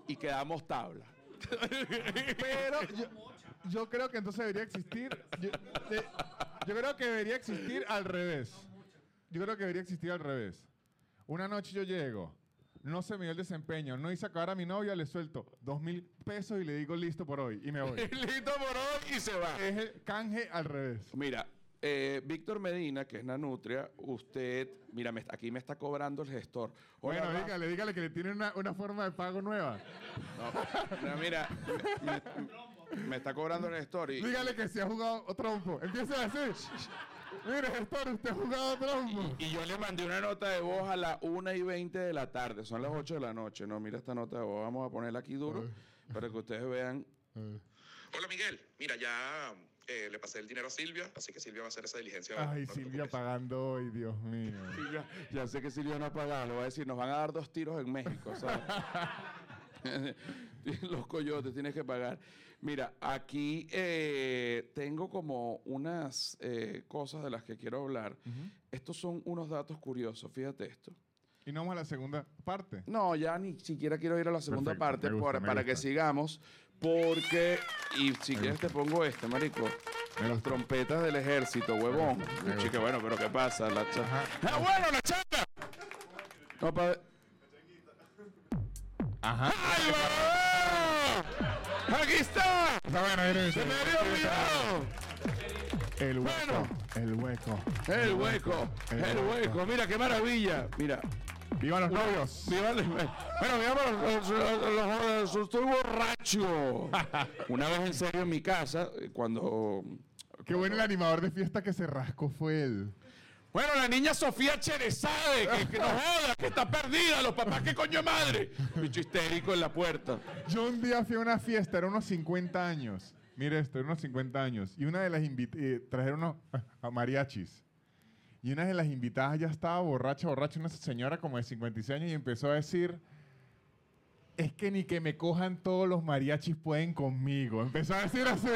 y quedamos tabla. Pero yo, yo creo que entonces debería existir. Yo, de- yo creo que debería existir al revés. Yo creo que debería existir al revés. Una noche yo llego, no se me dio el desempeño, no hice acabar a mi novia, le suelto dos mil pesos y le digo listo por hoy y me voy. Listo por hoy y se va. es el canje al revés. Mira, eh, Víctor Medina, que es Nanutria, usted, mira, me- aquí me está cobrando el gestor. Hola, Bueno, Rafa. dígale, dígale que le tiene una, una forma de pago nueva. No, no, mira, me, me está cobrando el gestor y, Dígale que si ha jugado trompo. Empieza así. Mire, gestor, usted ha jugado trompo. y yo le mandé una nota de voz a las 1 y 20 de la tarde, son las 8 de la noche. No, mira esta nota de voz, vamos a ponerla aquí duro para que ustedes vean. Hola Miguel, mira, ya eh, le pasé el dinero a Silvia, así que Silvia va a hacer esa diligencia. Ay, no Silvia pagando hoy, Dios mío. Ya, ya sé que Silvia no ha pagado, le voy a decir, nos van a dar dos tiros en México, ¿sabes? Los coyotes, tienes que pagar. Mira, aquí eh, tengo como unas eh, cosas de las que quiero hablar. Estos son unos datos curiosos, fíjate esto. Y no vamos a la segunda parte. No, ya ni siquiera quiero ir a la segunda Perfecto, parte gusta, por- para que sigamos, porque, y si quieres te pongo este, marico, las trompetas del ejército, huevón. Chica, bueno, pero ¿qué pasa? La. ¡Ah, bueno, la changa! No, pa- Ajá. ¡Ay, va! ¡Aquí está! Está bueno, mire, ¡Se me había olvidado! El hueco. Bueno. El hueco. El hueco, el hueco, mira qué maravilla. Mira, ¡Viva los novios! Viva el- bueno, viva los, los- los- los- estoy borracho. Una vez en serio en mi casa, eh, cuando... Qué bueno el animador de fiesta que se rascó fue él. Bueno, la niña Sofía Cherezade, que, que no joda, que está perdida, los papás, qué coño de madre. Bicho histérico en la puerta. Yo un día fui a una fiesta, eran unos 50 años. Mire esto, eran unos 50 años. Y una de las invitadas, trajeron unos a mariachis. Y una de las invitadas ya estaba borracha, borracha, una señora como de 56 años y empezó a decir, es que ni que me cojan todos los mariachis pueden conmigo. Empezó a decir así.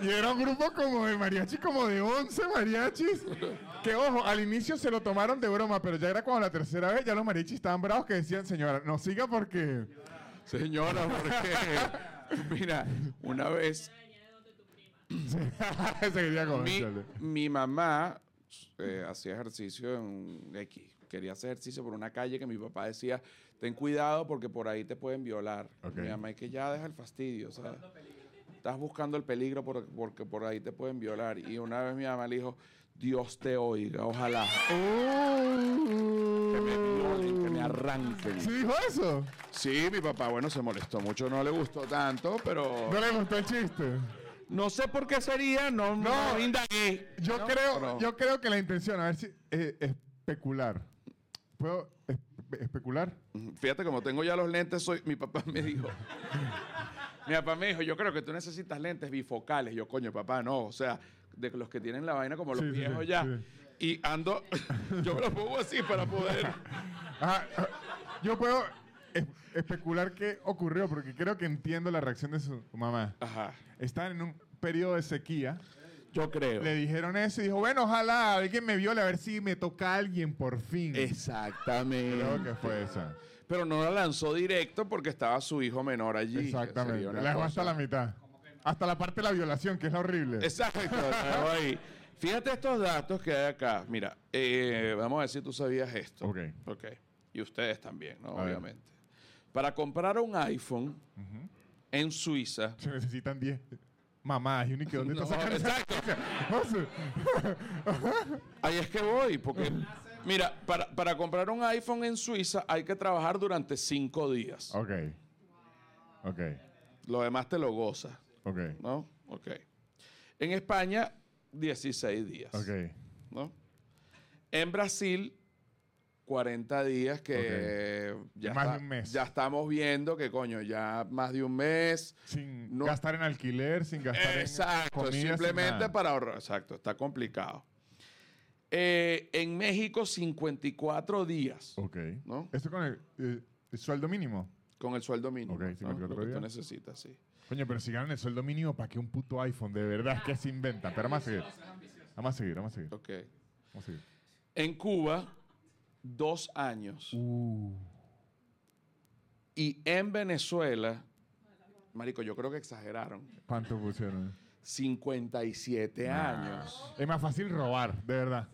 Y era un grupo como de mariachis, como de 11 mariachis. Que ojo, al inicio se lo tomaron de broma, pero ya era como la tercera vez, ya los mariachis estaban bravos que decían, señora, no siga porque... Señora, porque... Mira, una vez mi, mi mamá eh, hacía ejercicio en X. Quería hacer ejercicio por una calle que mi papá decía, ten cuidado porque por ahí te pueden violar. Mi mamá, es que ya deja el fastidio, ¿sabes? Estás buscando el peligro por- porque por ahí te pueden violar. Y una vez mi mamá le dijo, Dios te oiga, ojalá. Que me violen, que me arranquen. ¿Sí dijo eso? Sí, mi papá, bueno, se molestó mucho, no le gustó tanto, pero ¿No le gustó el chiste? No sé por qué sería, no, no, indagué. Yo, No, creo, pero- yo creo que la intención, a ver si... eh, especular. ¿Puedo espe- especular? Fíjate, como tengo ya los lentes, soy, mi papá me dijo. mi papá me dijo, yo creo que tú necesitas lentes bifocales. Yo, coño, papá, no. O sea, de los que tienen la vaina como los Sí, viejos sí, ya. sí. Y ando, yo me lo pongo así para poder. Ajá, ah, yo puedo especular qué ocurrió, porque creo que entiendo la reacción de su mamá. Ajá, Estaban en un periodo de sequía. yo creo. Le dijeron eso y dijo, bueno, ojalá alguien me viole a ver si me toca a alguien por fin. Exactamente. Creo que fue esa. Pero no la lanzó directo porque estaba su hijo menor allí. Exactamente. La dejó hasta la mitad. Hasta la parte de la violación, que es la horrible. Exacto, ahí. Fíjate estos datos que hay acá. Mira, eh, vamos a ver si tú sabías esto. Ok. Ok. Y ustedes también, ¿no? Obviamente. Para comprar un iPhone en Suiza. Se necesitan 10 mamás. Y que, ¿dónde No, está sacando exacto. Ahí es que voy, porque. Mira, para, para comprar un iPhone en Suiza hay que trabajar durante cinco días. ok. Ok. Lo demás te lo gozas, Ok. ¿no? Ok. En España, 16 días. Ok. ¿no? En Brasil, 40 días que ya, Más de un mes. ya estamos viendo que, coño, ya más de un mes. Sin No- gastar en alquiler, sin gastar Exacto, en comida. simplemente para ahorrar. Exacto, está complicado. Eh, en México, 54 días, Ok. ¿no? ¿Esto con el, eh, el sueldo mínimo? Con el sueldo mínimo. Ok, ¿no? 54 Lo que tú necesitas, sí. Coño, pero si ganan el sueldo mínimo, ¿para qué un puto iPhone? De verdad, que se inventan. Pero vamos a seguir. Vamos a seguir, vamos a seguir. Ok. Vamos a seguir. En Cuba, dos años. Uh, Y en Venezuela, Marico, yo creo que exageraron. ¿Cuánto pusieron? 57 años. Es más fácil robar, de verdad.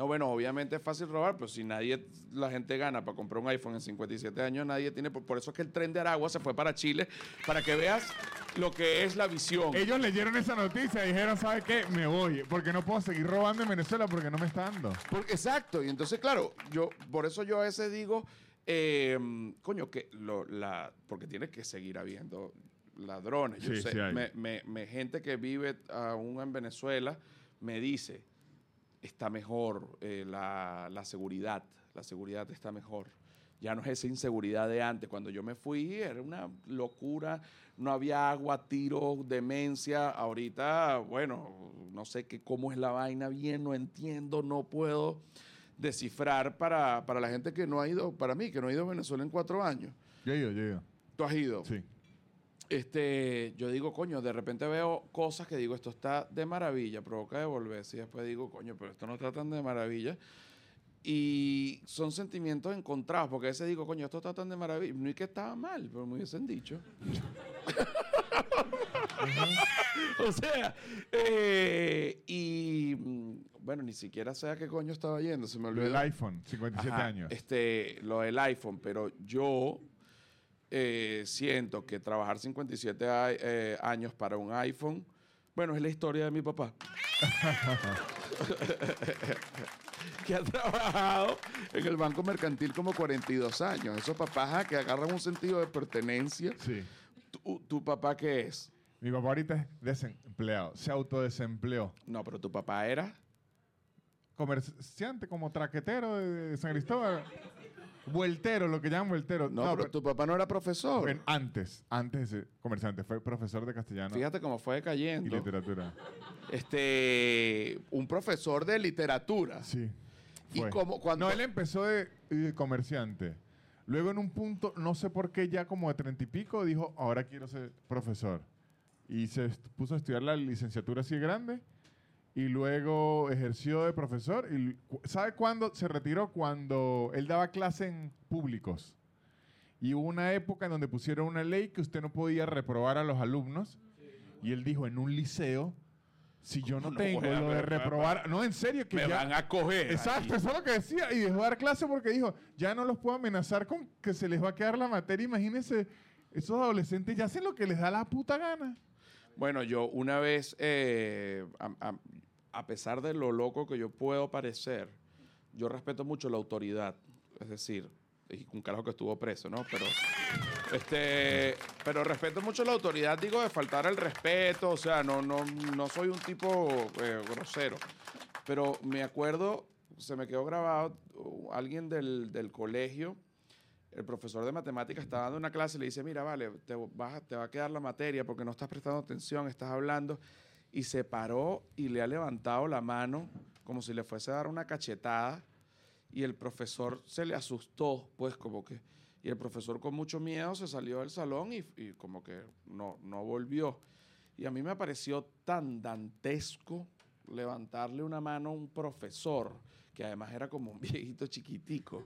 No, bueno, obviamente es fácil robar, pero si nadie, la gente gana para comprar un iPhone en 57 años, nadie tiene. Por, por eso es que el tren de Aragua se fue para Chile, para que veas lo que es la visión. Ellos leyeron esa noticia y dijeron, ¿sabe qué? Me voy. Porque no puedo seguir robando en Venezuela porque no me está dando. Porque- exacto, y entonces, claro, yo, por eso yo a veces digo, eh, coño, que lo, la, porque tiene que seguir habiendo ladrones. Yo Sí, sé, sí me, me- me- gente que vive aún en Venezuela me dice, está mejor eh, la, la seguridad, la seguridad está mejor. Ya no es esa inseguridad de antes. Cuando yo me fui era una locura, no había agua, tiros, demencia. Ahorita, bueno, no sé qué, cómo es la vaina bien, no entiendo, no puedo descifrar para, para la gente que no ha ido, para mí, que no ha ido a Venezuela en cuatro años. Yo he ido, yo he ido. ¿Tú has ido? Sí. Este, yo digo, coño, de repente veo cosas que digo, esto está de maravilla, provoca devolverse. Y después digo, coño, pero esto no está tan de maravilla. Y son sentimientos encontrados, porque a veces digo, coño, esto está tan de maravilla. No es que estaba mal, pero me hubiesen dicho. o sea, eh, y mm, bueno, ni siquiera sé a qué coño estaba yendo, se me Lo olvidó. del iPhone, 57 Ajá, años. Este, lo del iPhone, pero yo eh, siento que trabajar 57 a- eh, años para un iPhone, bueno, es la historia de mi papá. que ha trabajado en el Banco Mercantil como 42 años. Esos papás que agarran un sentido de pertenencia. Sí. ¿Tu, tu papá qué es? Mi papá ahorita es desempleado. Se autodesempleó. No, pero tu papá era... Comerciante, como traquetero de San Cristóbal. Vueltero, lo que llaman vueltero. No, pero tu papá no era profesor. antes, antes de ser comerciante, fue profesor de castellano Fíjate cómo fue y cayendo. literatura. Este, un profesor de literatura. Sí. Y fue. como cuando- No, él empezó de, comerciante. Luego en un punto, no sé por qué, ya como de treinta y pico, dijo, ahora quiero ser profesor. Y se est- puso a estudiar la licenciatura así de grande. Y luego ejerció de profesor. Y ¿Sabe cuándo se retiró? Cuando él daba clase en públicos. Y hubo una época en donde pusieron una ley que usted no podía reprobar a los alumnos. Y él dijo, en un liceo, si yo no, No tengo lo de reprobar... No, en serio, que me ya... van a coger. Exacto, aquí. eso es lo que decía. Y dejó de dar clase porque dijo, ya no los puedo amenazar con que se les va a quedar la materia. Imagínense, esos adolescentes ya hacen lo que les da la puta gana. Bueno, yo una vez, eh, a, pesar de lo loco que yo puedo parecer, yo respeto mucho la autoridad. Es decir, un carajo que estuvo preso, ¿no? Pero, este, pero respeto mucho la autoridad, digo, de faltar el respeto, o sea, no, no, no soy un tipo eh, grosero. Pero me acuerdo, se me quedó grabado, uh, alguien del, del colegio, el profesor de matemáticas estaba dando una clase y le dice, mira, vale, te va a quedar la materia porque no estás prestando atención, estás hablando. Y se paró y le ha levantado la mano como si le fuese a dar una cachetada. Y el profesor se le asustó, pues como que... Y el profesor con mucho miedo se salió del salón y, y como que no, no volvió. Y a mí me pareció tan dantesco levantarle una mano a un profesor, que además era como un viejito chiquitico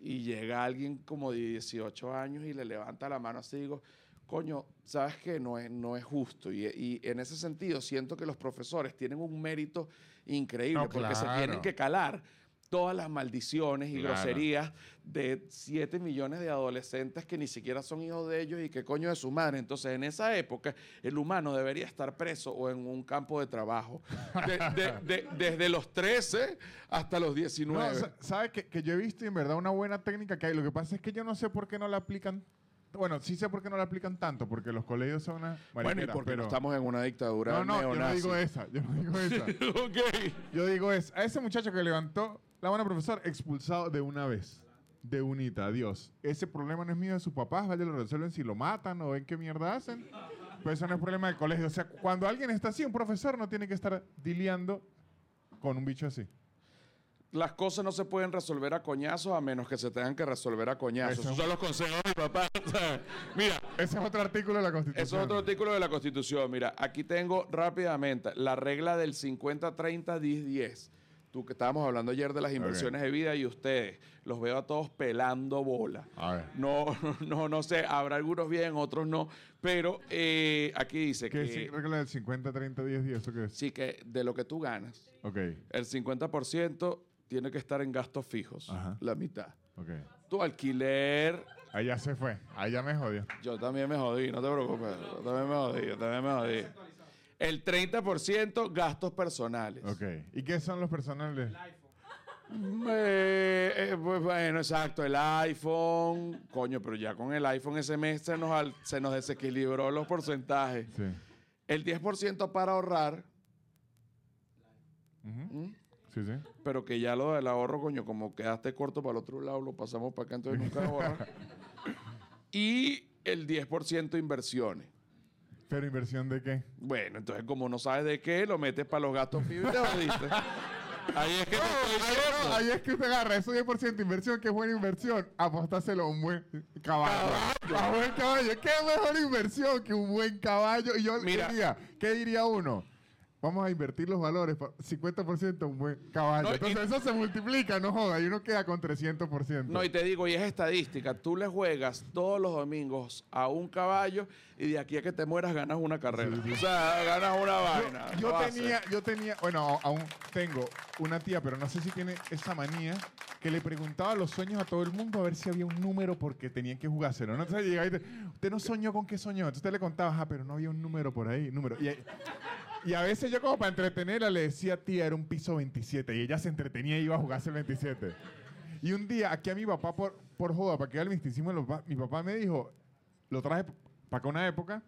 y llega alguien como de 18 años y le levanta la mano así, digo, coño, sabes que no es, no es justo. Y, y en ese sentido siento que los profesores tienen un mérito increíble No, porque se tienen que calar todas las maldiciones y Claro. groserías de 7 millones de adolescentes que ni siquiera son hijos de ellos y que coño de su madre. Entonces, en esa época, el humano debería estar preso o en un campo de trabajo. De- de- de- desde los 13 hasta los 19. No, sa- ¿Sabes que, que yo he visto y en verdad una buena técnica que hay? Lo que pasa es que yo no sé por qué no la aplican. Bueno, sí sé por qué no la aplican tanto, porque los colegios son una bueno, y porque pero... no estamos en una dictadura No, no, yo no digo esa, yo no digo esa. ok. Yo digo es, a ese muchacho que levantó la buena profesor, expulsado de una vez. De unita, adiós. Ese problema no es mío de sus papás, vaya, lo resuelven si lo matan o ven qué mierda hacen. Pues eso no es problema del colegio. O sea, cuando alguien está así, un profesor no tiene que estar diliando con un bicho así. Las cosas no se pueden resolver a coñazos a menos que se tengan que resolver a coñazos. Eso. Esos son los consejos de mi papá. O sea, Mira, Ese es otro artículo de la Constitución. Eso es otro artículo de la Constitución. Mira, aquí tengo rápidamente la regla del 50-30-10-10. Tú que estábamos hablando ayer de las inversiones de vida y ustedes, los veo a todos pelando bola. A ver. No, no, no sé, habrá algunos bien, otros no, pero eh, aquí dice ¿Qué que es regla del 50, 30, 10, 10? ¿Eso qué es? sí que de lo que tú ganas, Ok, el 50% tiene que estar en gastos fijos, Ajá. la mitad. ok. Tu alquiler, Allá se fue. Allá me jodió. Yo también me jodí, no te preocupes. Yo también me jodí, yo también me jodí. El 30% gastos personales. Ok. ¿Y qué son los personales? Eh, eh, pues bueno, exacto, el iPhone. Coño, pero ya con el iPhone ese mes se nos, al- se nos desequilibró los porcentajes. Sí. El 10% para ahorrar. ¿m? Sí, sí. pero que ya lo del ahorro, coño, como quedaste corto para el otro lado, lo pasamos para acá, entonces nunca ahorras. y el 10% inversiones. ¿Pero inversión de qué? Bueno, entonces como no sabes de qué, lo metes para los gastos fijos y te jodiste. Ahí es que te estoy Ahí, diciendo. no, ahí es que usted agarra ese 10% de inversión, que es buena inversión, apostárselo a un buen caballo. A un buen caballo. ¿Qué mejor inversión que un buen caballo? Y yo Mira. diría, ¿qué diría uno? Vamos a invertir los valores, pa- 50% un buen caballo. No, y- Entonces eso se multiplica, no joda, y uno queda con 300%. No, y te digo, y es estadística, tú le juegas todos los domingos a un caballo y de aquí a que te mueras ganas una carrera. O sea, ganas una vaina. Yo, tenía, yo tenía, bueno, aún tengo una tía, pero no sé si tiene esa manía que le preguntaba los sueños a todo el mundo a ver si había un número porque tenían que jugárselo. ¿no? Entonces llegaba y te, usted no soñó con qué soñó. Entonces usted le contaba, ah, pero no había un número por ahí, número. Y, y a veces yo como para entretenerla le decía, tía, era un piso 27 y ella se entretenía y iba a jugarse el 27. Y un día aquí a mi papá por, por joda, para que el misticismo, mi papá me dijo, lo traje para acá una época.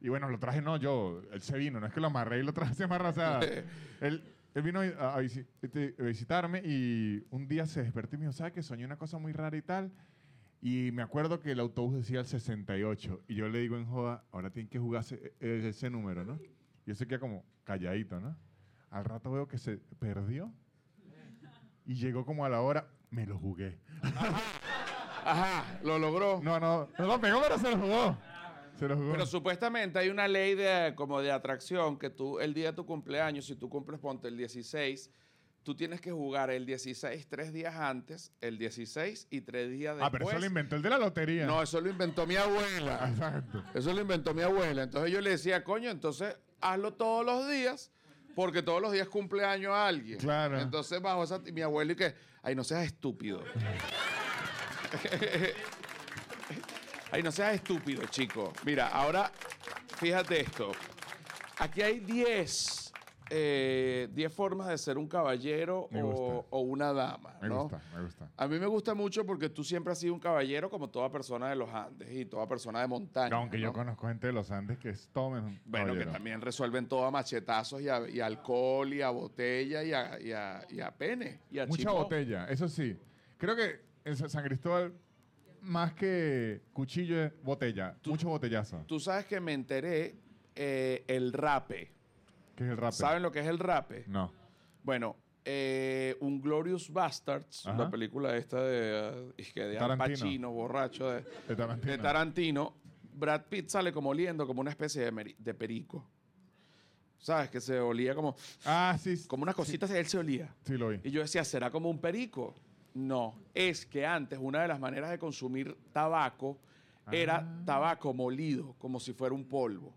Y bueno, lo traje no yo, él se vino, no es que lo amarré y lo traje amarrazada. él, él vino a, a visi- este, a visitarme y un día se despertó y me dijo, ¿sabes que soñé una cosa muy rara y tal? Y me acuerdo que el autobús decía el 68. Y yo le digo en joda, ahora tienen que jugarse e- ese número, ¿no? Y yo se queda como calladito, ¿no? Al rato veo que se perdió. Y llegó como a la hora, me lo jugué. Ajá, lo logró. No, no, no lo pegó, pero se lo jugó. Se lo jugó. Pero supuestamente hay una ley de como de atracción que tú el día de tu cumpleaños, si tú cumples ponte el 16, tú tienes que jugar el 16 tres días antes, el 16 y tres días después. ah, pero eso lo inventó el de la lotería. No, eso lo inventó mi abuela. Exacto. Eso lo inventó mi abuela. Entonces yo le decía, coño, entonces hazlo todos los días, porque todos los días cumpleaños a alguien. Claro. Entonces bajo esa... Mi abuelo y que, ay, no seas estúpido. ay, no seas estúpido, chico. Mira, ahora, fíjate esto. Aquí hay 10 eh, 10 formas de ser un caballero Me o, una dama, Me ¿no? gusta, me gusta. A mí me gusta mucho porque tú siempre has sido un caballero como toda persona de los Andes y toda persona de montaña. Aunque yo ¿no? conozco gente de los Andes que es un Bueno, que también resuelven todo a machetazos y a, y a alcohol y a botella y a, y a- y a pene. Y a Mucha botella, eso sí. Creo que en Sa- San Cristóbal, más que cuchillo, es botella. Mucho botellazo. Tú sabes que me enteré eh, el rape. ¿Qué es el rap? ¿Saben lo que es el rape? No. Bueno, eh, un Glorious Bastards, Ajá. la película esta de, eh, que de Al Tarantino. Pacino, borracho de, De Tarantino. de Tarantino, Brad Pitt sale como oliendo como una especie de, de perico. ¿Sabes? Que se olía como, Ah, sí. como unas cositas, él se olía. Sí, lo vi. Y yo decía, ¿será como un perico? No, es que antes una de las maneras de consumir tabaco era Ah. tabaco molido, como si fuera un polvo.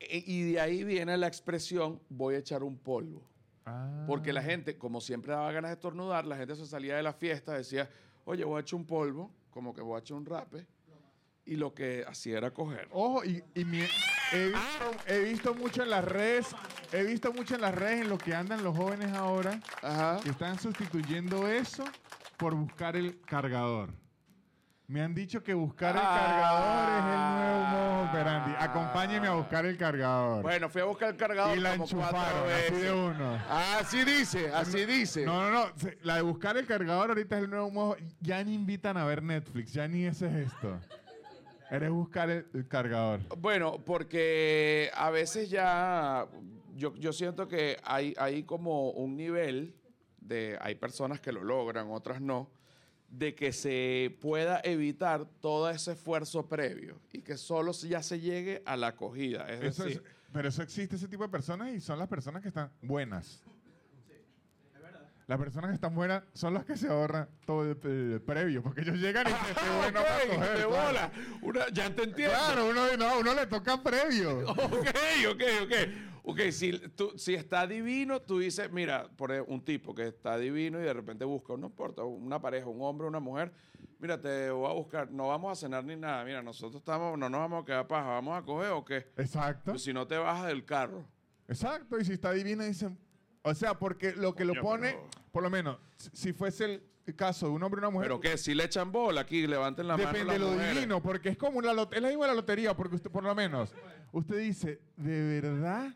E- y de ahí viene la expresión, voy a echar un polvo. Ah. Porque la gente, como siempre daba ganas de estornudar, la gente se salía de la fiesta, decía, oye, voy a echar un polvo, como que voy a echar un rape. Y lo que hacía era coger. Ojo, y, y mi- he, visto, he visto mucho en las redes, he visto mucho en las redes en lo que andan los jóvenes ahora, Ajá. que están sustituyendo eso por buscar el cargador. Me han dicho que buscar el cargador es el nuevo modo operandi. Acompáñeme a buscar el cargador. Bueno, fui a buscar el cargador y la como enchufaron, así veces. de uno. Así dice, así dice. No, no, no. La de buscar el cargador ahorita es el nuevo modo. Ya ni invitan a ver Netflix, ya ni ese es esto. Eres buscar el, el cargador. Bueno, porque a veces ya yo, yo siento que hay, hay como un nivel de, hay personas que lo logran, otras no, de que se pueda evitar todo ese esfuerzo previo y que solo ya se llegue a la acogida. Es Eso decir, es- pero eso existe ese tipo de personas y son las personas que están buenas. Las personas que están buenas son las que se ahorran todo el, el previo, porque ellos llegan y dicen, qué bueno para coger, de claro. bola. Una- ya te entiendo. Claro, uno, no, uno le toca previo. Ok, ok, ok. Ok, si, tú, si está divino, tú dices, mira, por ejemplo, un tipo que está divino y de repente busca, no importa, una pareja, un hombre, una mujer, mira, te voy a buscar, no vamos a cenar ni nada, mira, nosotros estamos, no nos vamos a quedar paja, vamos a coger o qué. Exacto. Pues si no te bajas del carro. Exacto, y si está divina, dicen. O sea, porque lo que lo pone, pero- por lo menos, si- fuese el caso de un hombre y una mujer. Pero que si le echan bola aquí, levanten la Depende mano. de las lo mujeres. divino, porque es como una lot- es la misma la lotería, porque usted, por lo menos, usted dice, de verdad,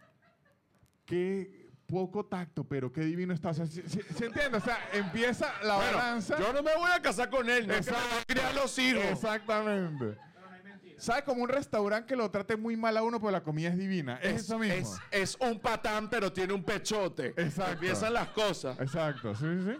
qué poco tacto, pero qué divino está. O sea, ¿se, se- se entiende? O sea, empieza la Bueno, balanza. yo no me voy a casar con él, no es que me Exacto. va a criar los hijos. Exactamente. ¿Sabe como un restaurante que lo trate muy mal a uno, pero la comida es divina? Es, eso mismo. Es, es un patán, pero tiene un pechote. Exacto. Empiezan las cosas. Exacto, sí, sí, sí.